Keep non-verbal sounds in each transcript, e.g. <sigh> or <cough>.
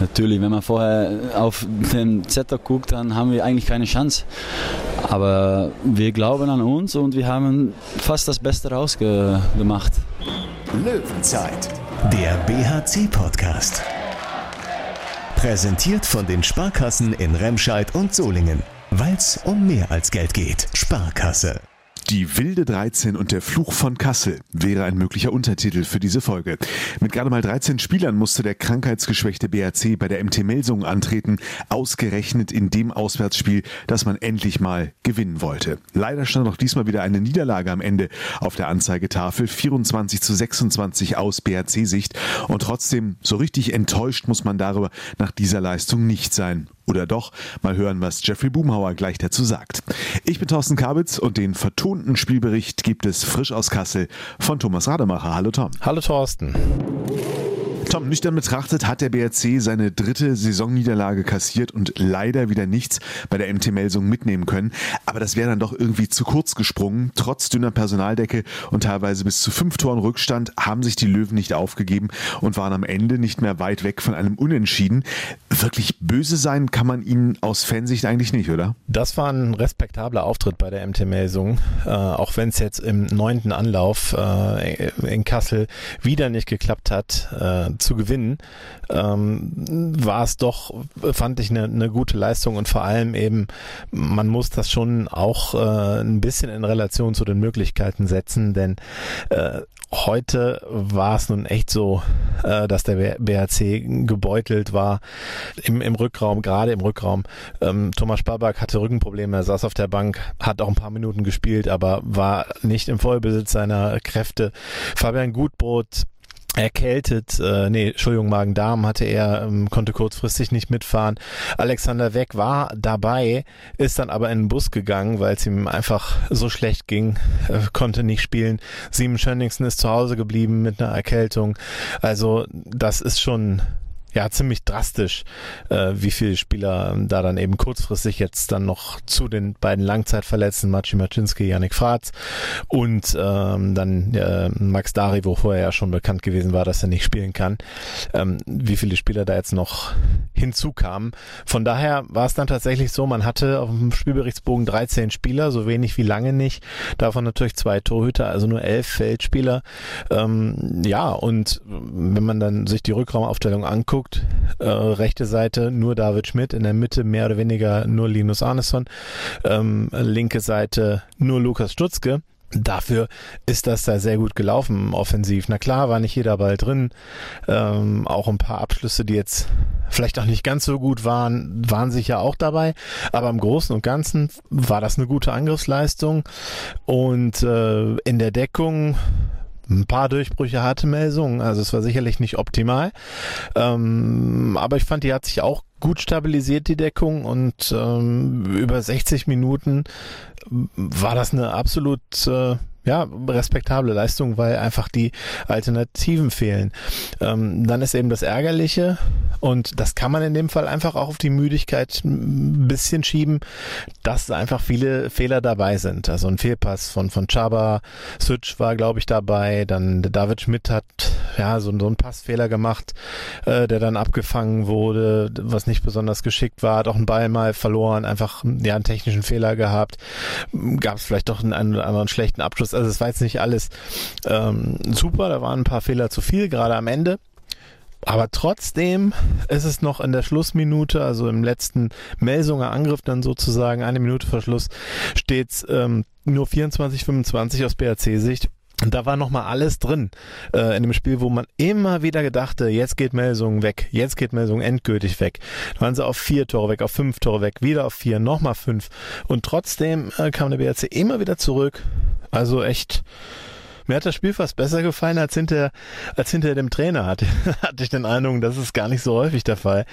Natürlich, wenn man vorher auf den Zettel guckt, dann haben wir eigentlich keine Chance. Aber wir glauben an uns und wir haben fast das Beste rausgemacht. Löwenzeit, der BHC-Podcast. Präsentiert von den Sparkassen in Remscheid und Solingen. Weil es um mehr als Geld geht. Sparkasse. Die wilde 13 und der Fluch von Kassel wäre ein möglicher Untertitel für diese Folge. Mit gerade mal 13 Spielern musste der krankheitsgeschwächte BRC bei der MT Melsungen antreten, ausgerechnet in dem Auswärtsspiel, das man endlich mal gewinnen wollte. Leider stand auch diesmal wieder eine Niederlage am Ende auf der Anzeigetafel, 24 zu 26 aus BRC-Sicht und trotzdem so richtig enttäuscht muss man darüber nach dieser Leistung nicht sein. Oder doch? Mal hören, was Jeffrey Boomhauer gleich dazu sagt. Ich bin Thorsten Kabitz und den vertonten Spielbericht gibt es frisch aus Kassel von Thomas Rademacher. Hallo Tom. Hallo Thorsten. Tom, nüchtern betrachtet hat der BRC seine dritte Saisonniederlage kassiert und leider wieder nichts bei der MT Melsung mitnehmen können. Aber das wäre dann doch irgendwie zu kurz gesprungen. Trotz dünner Personaldecke und teilweise bis zu fünf Toren Rückstand haben sich die Löwen nicht aufgegeben und waren am Ende nicht mehr weit weg von einem Unentschieden. Wirklich böse sein kann man ihnen aus Fansicht eigentlich nicht, oder? Das war ein respektabler Auftritt bei der MT Melsung, äh, auch wenn es jetzt im neunten Anlauf äh, in Kassel wieder nicht geklappt hat. Äh, zu gewinnen, ähm, war es doch, fand ich, eine, eine gute Leistung und vor allem eben, man muss das schon auch äh, ein bisschen in Relation zu den Möglichkeiten setzen, denn äh, heute war es nun echt so, äh, dass der BRC gebeutelt war im, im Rückraum, gerade im Rückraum. Ähm, Thomas Sparback hatte Rückenprobleme, er saß auf der Bank, hat auch ein paar Minuten gespielt, aber war nicht im Vollbesitz seiner Kräfte. Fabian Gutbrot erkältet, äh, nee, Entschuldigung, Magen-Darm hatte er, ähm, konnte kurzfristig nicht mitfahren. Alexander Weck war dabei, ist dann aber in den Bus gegangen, weil es ihm einfach so schlecht ging, äh, konnte nicht spielen. Simon Schönningsen ist zu Hause geblieben mit einer Erkältung. Also das ist schon ja ziemlich drastisch, äh, wie viele Spieler da dann eben kurzfristig jetzt dann noch zu den beiden Langzeitverletzten, Maciej Maczynski, Janik Fratz und ähm, dann äh, Max Dari, wo vorher ja schon bekannt gewesen war, dass er nicht spielen kann, ähm, wie viele Spieler da jetzt noch hinzukamen. Von daher war es dann tatsächlich so, man hatte auf dem Spielberichtsbogen 13 Spieler, so wenig wie lange nicht, davon natürlich zwei Torhüter, also nur elf Feldspieler. Ähm, ja, und wenn man dann sich die Rückraumaufstellung anguckt, anguckt, äh, rechte Seite nur David Schmidt, in der Mitte mehr oder weniger nur Linus Arneson, ähm, linke Seite nur Lukas Stutzke. Dafür ist das da sehr gut gelaufen, offensiv. Na klar, war nicht jeder Ball drin. Ähm, auch ein paar Abschlüsse, die jetzt vielleicht auch nicht ganz so gut waren, waren sicher auch dabei. Aber im Großen und Ganzen war das eine gute Angriffsleistung. Und äh, in der Deckung ein paar Durchbrüche hatte Melsungen, also es war sicherlich nicht optimal. Ähm, aber ich fand, die hat sich auch gut stabilisiert, die Deckung, und ähm, über 60 Minuten war das eine absolut äh, ja, respektable Leistung, weil einfach die Alternativen fehlen. Ähm, dann ist eben das Ärgerliche und das kann man in dem Fall einfach auch auf die Müdigkeit ein bisschen schieben, dass einfach viele Fehler dabei sind. Also ein Fehlpass von, von Chaba, Switch war, glaube ich, dabei, dann David Schmidt hat ja so, so einen Passfehler gemacht, äh, der dann abgefangen wurde, was nicht besonders geschickt war, hat auch einen Ball mal verloren, einfach ja einen technischen Fehler gehabt, gab es vielleicht doch einen, einen anderen schlechten Abschluss ist. Also es war jetzt nicht alles ähm, super, da waren ein paar Fehler zu viel, gerade am Ende. Aber trotzdem ist es noch in der Schlussminute, also im letzten Melsunger Angriff dann sozusagen, eine Minute vor Schluss, steht ähm, nur 24, 25 aus BRC-Sicht. Und da war nochmal alles drin äh, in dem Spiel, wo man immer wieder gedachte, jetzt geht Melsung weg, jetzt geht Melsung endgültig weg. Da waren sie auf vier Tore weg, auf fünf Tore weg, wieder auf vier, nochmal fünf. Und trotzdem äh, kam der BRC immer wieder zurück. Also echt mir hat das Spiel fast besser gefallen als hinter, als hinter dem Trainer hatte, <laughs> hatte ich den Eindruck, das ist gar nicht so häufig der Fall.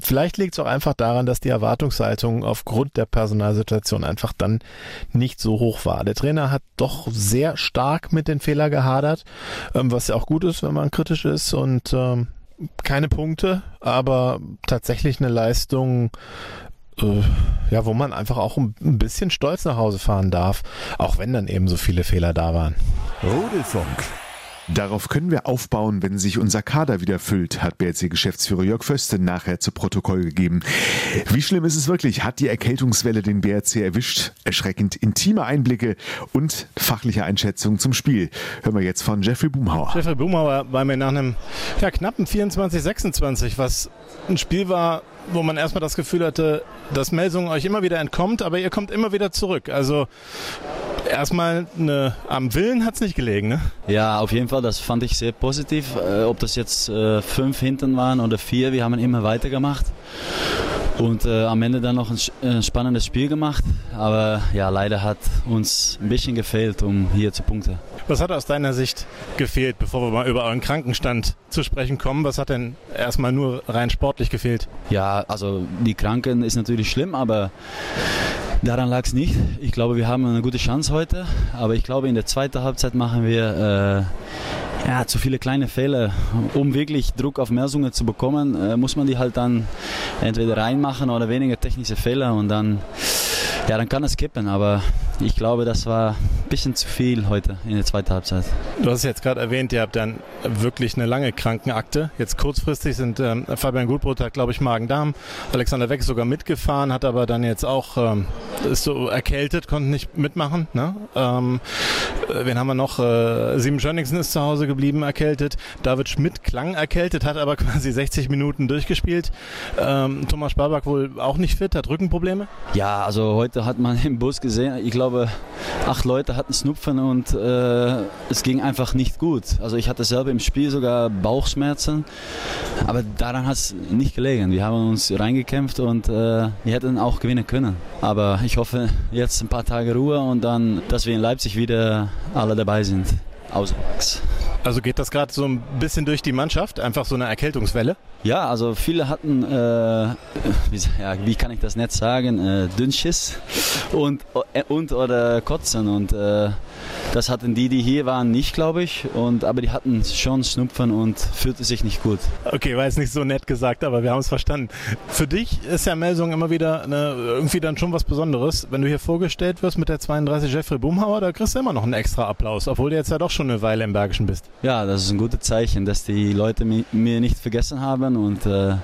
Vielleicht liegt es auch einfach daran, dass die Erwartungshaltung aufgrund der Personalsituation einfach dann nicht so hoch war. Der Trainer hat doch sehr stark mit den Fehlern gehadert, ähm, was ja auch gut ist, wenn man kritisch ist und ähm, keine Punkte, aber tatsächlich eine Leistung, äh, ja, wo man einfach auch ein bisschen stolz nach Hause fahren darf, auch wenn dann eben so viele Fehler da waren. Rudelfunk. Darauf können wir aufbauen, wenn sich unser Kader wieder füllt, hat BRC-Geschäftsführer Jörg Föste nachher zu Protokoll gegeben. Wie schlimm ist es wirklich? Hat die Erkältungswelle den BRC erwischt? Erschreckend intime Einblicke und fachliche Einschätzungen zum Spiel. Hören wir jetzt von Jeffrey Boomhauer. Jeffrey Boomhauer war mir nach einem ja, knappen 24-26, was ein Spiel war, wo man erstmal das Gefühl hatte, dass Melsung euch immer wieder entkommt, aber ihr kommt immer wieder zurück. Also erstmal eine, am Willen hat es nicht gelegen, ne? Ja, auf jeden Fall, das fand ich sehr positiv. Äh, ob das jetzt äh, fünf hinten waren oder vier, wir haben immer weitergemacht. Und äh, am Ende dann noch ein, ein, spannendes Spiel gemacht. Aber ja, leider hat uns ein bisschen gefehlt, um hier zu punkten. Was hat aus deiner Sicht gefehlt, bevor wir mal über euren Krankenstand zu sprechen kommen? Was hat denn erstmal nur rein sportlich gefehlt? Ja, also die Kranken ist natürlich schlimm, aber Daran lag es nicht. Ich glaube, wir haben eine gute Chance heute. Aber ich glaube, in der zweiten Halbzeit machen wir äh, ja, zu viele kleine Fehler. Um wirklich Druck auf Melsungen zu bekommen, äh, muss man die halt dann entweder reinmachen oder weniger technische Fehler. Und dann ja, dann kann es kippen, aber ich glaube, das war ein bisschen zu viel heute in der zweiten Halbzeit. Du hast es jetzt gerade erwähnt, ihr habt dann wirklich eine lange Krankenakte. Jetzt kurzfristig sind ähm, Fabian Gutbrot hat, glaube ich, Magen-Darm. Alexander Weck sogar mitgefahren, hat aber dann jetzt auch, ähm, ist so erkältet, konnte nicht mitmachen. Ne? Ähm, äh, wen haben wir noch? Äh, Sieben Schönigsen ist zu Hause geblieben, erkältet. David Schmidt klang erkältet, hat aber <laughs> quasi 60 Minuten durchgespielt. Ähm, Thomas Sparbach wohl auch nicht fit, hat Rückenprobleme? Ja, also heute hat man im Bus gesehen. Ich glaube, acht Leute hatten Schnupfen und äh, es ging einfach nicht gut. Also ich hatte selber im Spiel sogar Bauchschmerzen, aber daran hat es nicht gelegen. Wir haben uns reingekämpft und äh, wir hätten auch gewinnen können. Aber ich hoffe jetzt ein paar Tage Ruhe und dann, dass wir in Leipzig wieder alle dabei sind. Max. Also geht das gerade so ein bisschen durch die Mannschaft, einfach so eine Erkältungswelle? Ja, also viele hatten, äh, wie, ja, wie, kann ich das nett sagen, äh, Dünnschiss und, äh, und oder Kotzen und äh, das hatten die, die hier waren, nicht, glaube ich. Und, aber die hatten schon Schnupfen und fühlte sich nicht gut. Okay, war jetzt nicht so nett gesagt, aber wir haben es verstanden. Für dich ist ja Melsung immer wieder eine, irgendwie dann schon was Besonderes. Wenn du hier vorgestellt wirst mit der 32 Jeffrey Boomhauer, da kriegst du immer noch einen extra Applaus, obwohl du jetzt ja doch schon eine Weile im Bergischen bist. Ja, das ist ein gutes Zeichen, dass die Leute mir nicht vergessen haben. Und äh,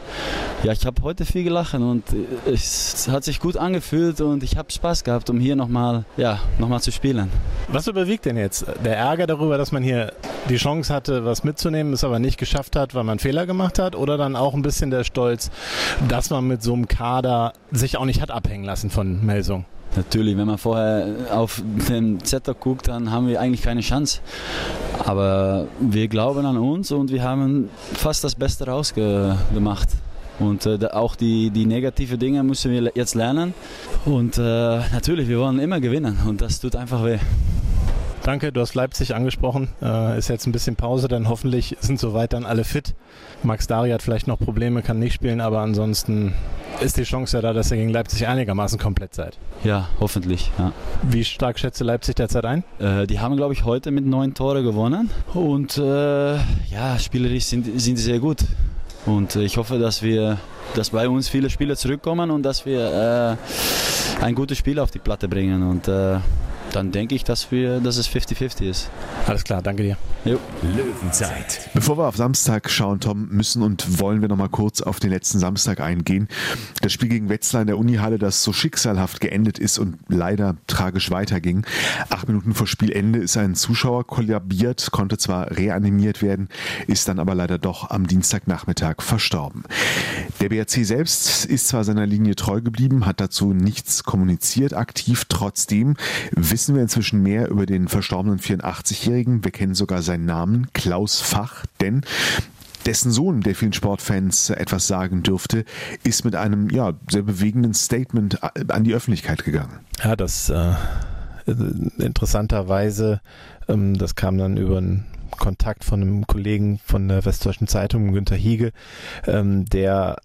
ja, ich habe heute viel gelacht und es hat sich gut angefühlt und ich habe Spaß gehabt, um hier nochmal ja, noch zu spielen. Was überwiegt liegt denn jetzt? Der Ärger darüber, dass man hier die Chance hatte, was mitzunehmen, es aber nicht geschafft hat, weil man Fehler gemacht hat? Oder dann auch ein bisschen der Stolz, dass man mit so einem Kader sich auch nicht hat abhängen lassen von Melsung? Natürlich, wenn man vorher auf den Zettel guckt, dann haben wir eigentlich keine Chance. Aber wir glauben an uns und wir haben fast das Beste rausgemacht. Und äh, auch die, die negativen Dinge müssen wir jetzt lernen. Und äh, natürlich, wir wollen immer gewinnen und das tut einfach weh. Danke, du hast Leipzig angesprochen. Äh, ist jetzt ein bisschen Pause, dann hoffentlich sind soweit dann alle fit. Max Dari hat vielleicht noch Probleme, kann nicht spielen, aber ansonsten ist die Chance ja da, dass ihr gegen Leipzig einigermaßen komplett seid. Ja, hoffentlich. Ja. Wie stark schätze Leipzig derzeit ein? Äh, die haben, glaube ich, heute mit neun Tore gewonnen. Und äh, ja, spielerisch sind, sind sie sehr gut. Und ich hoffe, dass wir, dass bei uns viele Spieler zurückkommen und dass wir äh, ein gutes Spiel auf die Platte bringen. Und äh, dann denke ich, dass, wir, dass es 50-50 ist. Alles klar, danke dir. Jo. Löwenzeit. Bevor wir auf Samstag schauen, Tom, müssen und wollen wir noch mal kurz auf den letzten Samstag eingehen. Das Spiel gegen Wetzlar in der Unihalle, das so schicksalhaft geendet ist und leider tragisch weiterging. Acht Minuten vor Spielende ist ein Zuschauer kollabiert, konnte zwar reanimiert werden, ist dann aber leider doch am Dienstagnachmittag verstorben. Der BRC selbst ist zwar seiner Linie treu geblieben, hat dazu nichts kommuniziert aktiv, trotzdem wissen wissen wir inzwischen mehr über den verstorbenen 84-Jährigen. Wir kennen sogar seinen Namen, Klaus Fach, denn dessen Sohn, der vielen Sportfans etwas sagen dürfte, ist mit einem ja, sehr bewegenden Statement an die Öffentlichkeit gegangen. Ja, das äh, interessanterweise, ähm, das kam dann über einen Kontakt von einem Kollegen von der Westdeutschen Zeitung, Günter Hiege, ähm, der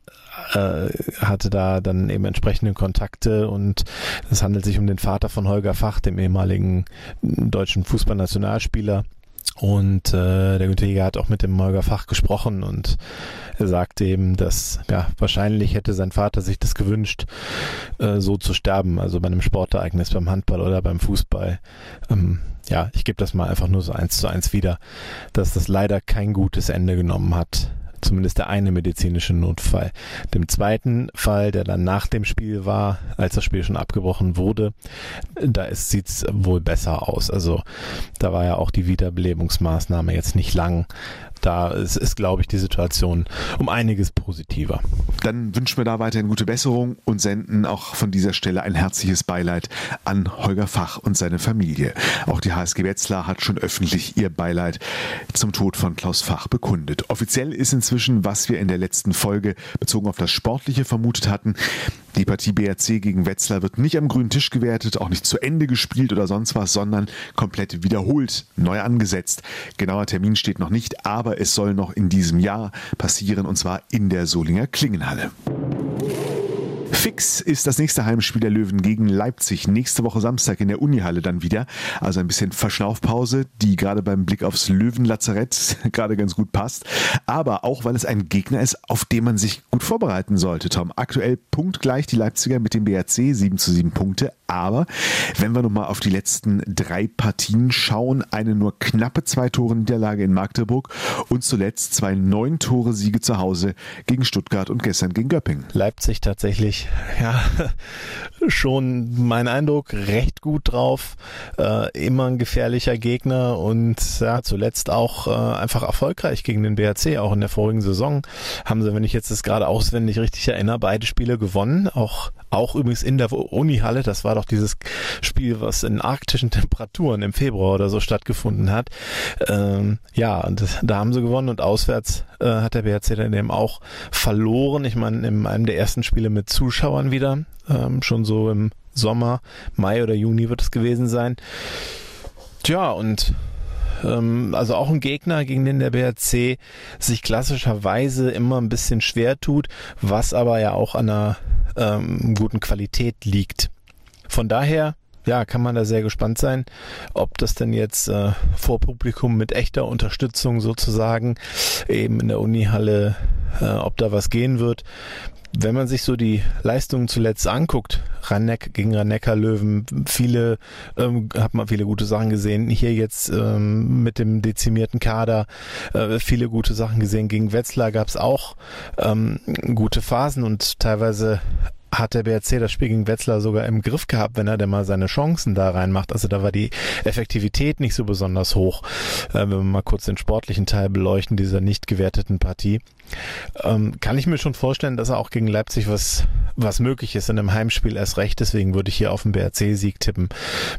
äh, hatte da dann eben entsprechende Kontakte und es handelt sich um den Vater von Holger Fach, dem ehemaligen deutschen Fußballnationalspieler. Und äh, der Günther Jäger hat auch mit dem Holger Fach gesprochen und er sagte eben, dass ja wahrscheinlich hätte sein Vater sich das gewünscht, äh, so zu sterben, also bei einem Sportereignis, beim Handball oder beim Fußball. Ähm, ja, ich gebe das mal einfach nur so eins zu eins wieder, dass das leider kein gutes Ende genommen hat zumindest der eine medizinische Notfall. Dem zweiten Fall, der dann nach dem Spiel war, als das Spiel schon abgebrochen wurde, da sieht es wohl besser aus. Also da war ja auch die Wiederbelebungsmaßnahme jetzt nicht lang da ist, ist glaube ich, die Situation um einiges positiver. Dann wünschen wir da weiterhin gute Besserung und senden auch von dieser Stelle ein herzliches Beileid an Holger Fach und seine Familie. Auch die HSG Wetzlar hat schon öffentlich ihr Beileid zum Tod von Klaus Fach bekundet. Offiziell ist inzwischen, was wir in der letzten Folge bezogen auf das Sportliche vermutet hatten, die Partie BRC gegen Wetzlar wird nicht am grünen Tisch gewertet, auch nicht zu Ende gespielt oder sonst was, sondern komplett wiederholt, neu angesetzt. Genauer Termin steht noch nicht, aber es soll noch in diesem Jahr passieren und zwar in der Solinger Klingenhalle. Fix ist das nächste Heimspiel der Löwen gegen Leipzig. Nächste Woche Samstag in der Unihalle dann wieder. Also ein bisschen Verschnaufpause, die gerade beim Blick aufs Löwenlazarett <laughs> gerade ganz gut passt. Aber auch, weil es ein Gegner ist, auf den man sich gut vorbereiten sollte, Tom. Aktuell punktgleich die Leipziger mit dem BRC, 7 zu 7 Punkte. Aber wenn wir nochmal auf die letzten drei Partien schauen, eine nur knappe zwei Tore Niederlage in Magdeburg und zuletzt zwei neun Tore Siege zu Hause gegen Stuttgart und gestern gegen Göppingen. Leipzig tatsächlich, ja, schon mein Eindruck, recht gut drauf. Äh, immer ein gefährlicher Gegner und ja, zuletzt auch äh, einfach erfolgreich gegen den BRC. Auch in der vorigen Saison haben sie, wenn ich jetzt das gerade auswendig richtig erinnere, beide Spiele gewonnen. Auch auch übrigens in der Unihalle, das war doch dieses Spiel, was in arktischen Temperaturen im Februar oder so stattgefunden hat. Ähm, ja, und da haben sie gewonnen und auswärts äh, hat der BRC dann eben auch verloren. Ich meine, in einem der ersten Spiele mit Zuschauern wieder, ähm, schon so im Sommer, Mai oder Juni wird es gewesen sein. Tja, und ähm, also auch ein Gegner, gegen den der BRC sich klassischerweise immer ein bisschen schwer tut, was aber ja auch an einer ähm, guten Qualität liegt. Von daher ja, kann man da sehr gespannt sein, ob das denn jetzt äh, vor Publikum mit echter Unterstützung sozusagen eben in der Unihalle, äh, ob da was gehen wird. Wenn man sich so die Leistungen zuletzt anguckt, Ranneck gegen Rannecker Löwen, viele, ähm, hat man viele gute Sachen gesehen. Hier jetzt ähm, mit dem dezimierten Kader äh, viele gute Sachen gesehen. Gegen Wetzlar gab es auch ähm, gute Phasen und teilweise hat der BRC das Spiel gegen Wetzlar sogar im Griff gehabt, wenn er denn mal seine Chancen da reinmacht. Also da war die Effektivität nicht so besonders hoch, äh, wenn wir mal kurz den sportlichen Teil beleuchten dieser nicht gewerteten Partie. Ähm, kann ich mir schon vorstellen, dass er auch gegen Leipzig was, was möglich ist in einem Heimspiel erst recht. Deswegen würde ich hier auf den BRC-Sieg tippen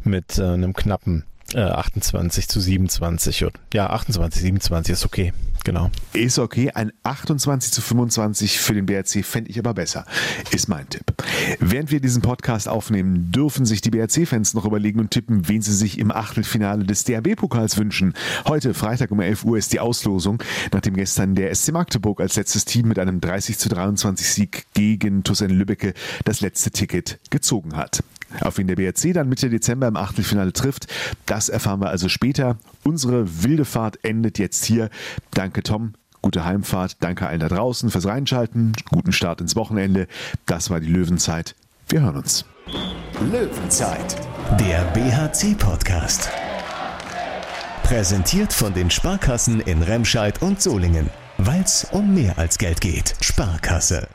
mit äh, einem knappen 28 äh, zu 27. Ja, 28, 27 ist okay. Genau. Ist okay. Ein 28 zu 25 für den BRC fände ich aber besser. Ist mein Tipp. Während wir diesen Podcast aufnehmen, dürfen sich die BRC-Fans noch überlegen und tippen, wen sie sich im Achtelfinale des DRB-Pokals wünschen. Heute, Freitag um 11 Uhr, ist die Auslosung, nachdem gestern der SC Magdeburg als letztes Team mit einem 30 zu 23 Sieg gegen Tussen Lübbecke das letzte Ticket gezogen hat. Auf wen der BRC dann Mitte Dezember im Achtelfinale trifft, das erfahren wir also später. Unsere wilde Fahrt endet jetzt hier. Danke Tom, gute Heimfahrt. Danke allen da draußen fürs Reinschalten. Guten Start ins Wochenende. Das war die Löwenzeit. Wir hören uns. Löwenzeit, der BHC-Podcast. Präsentiert von den Sparkassen in Remscheid und Solingen. Weil es um mehr als Geld geht. Sparkasse.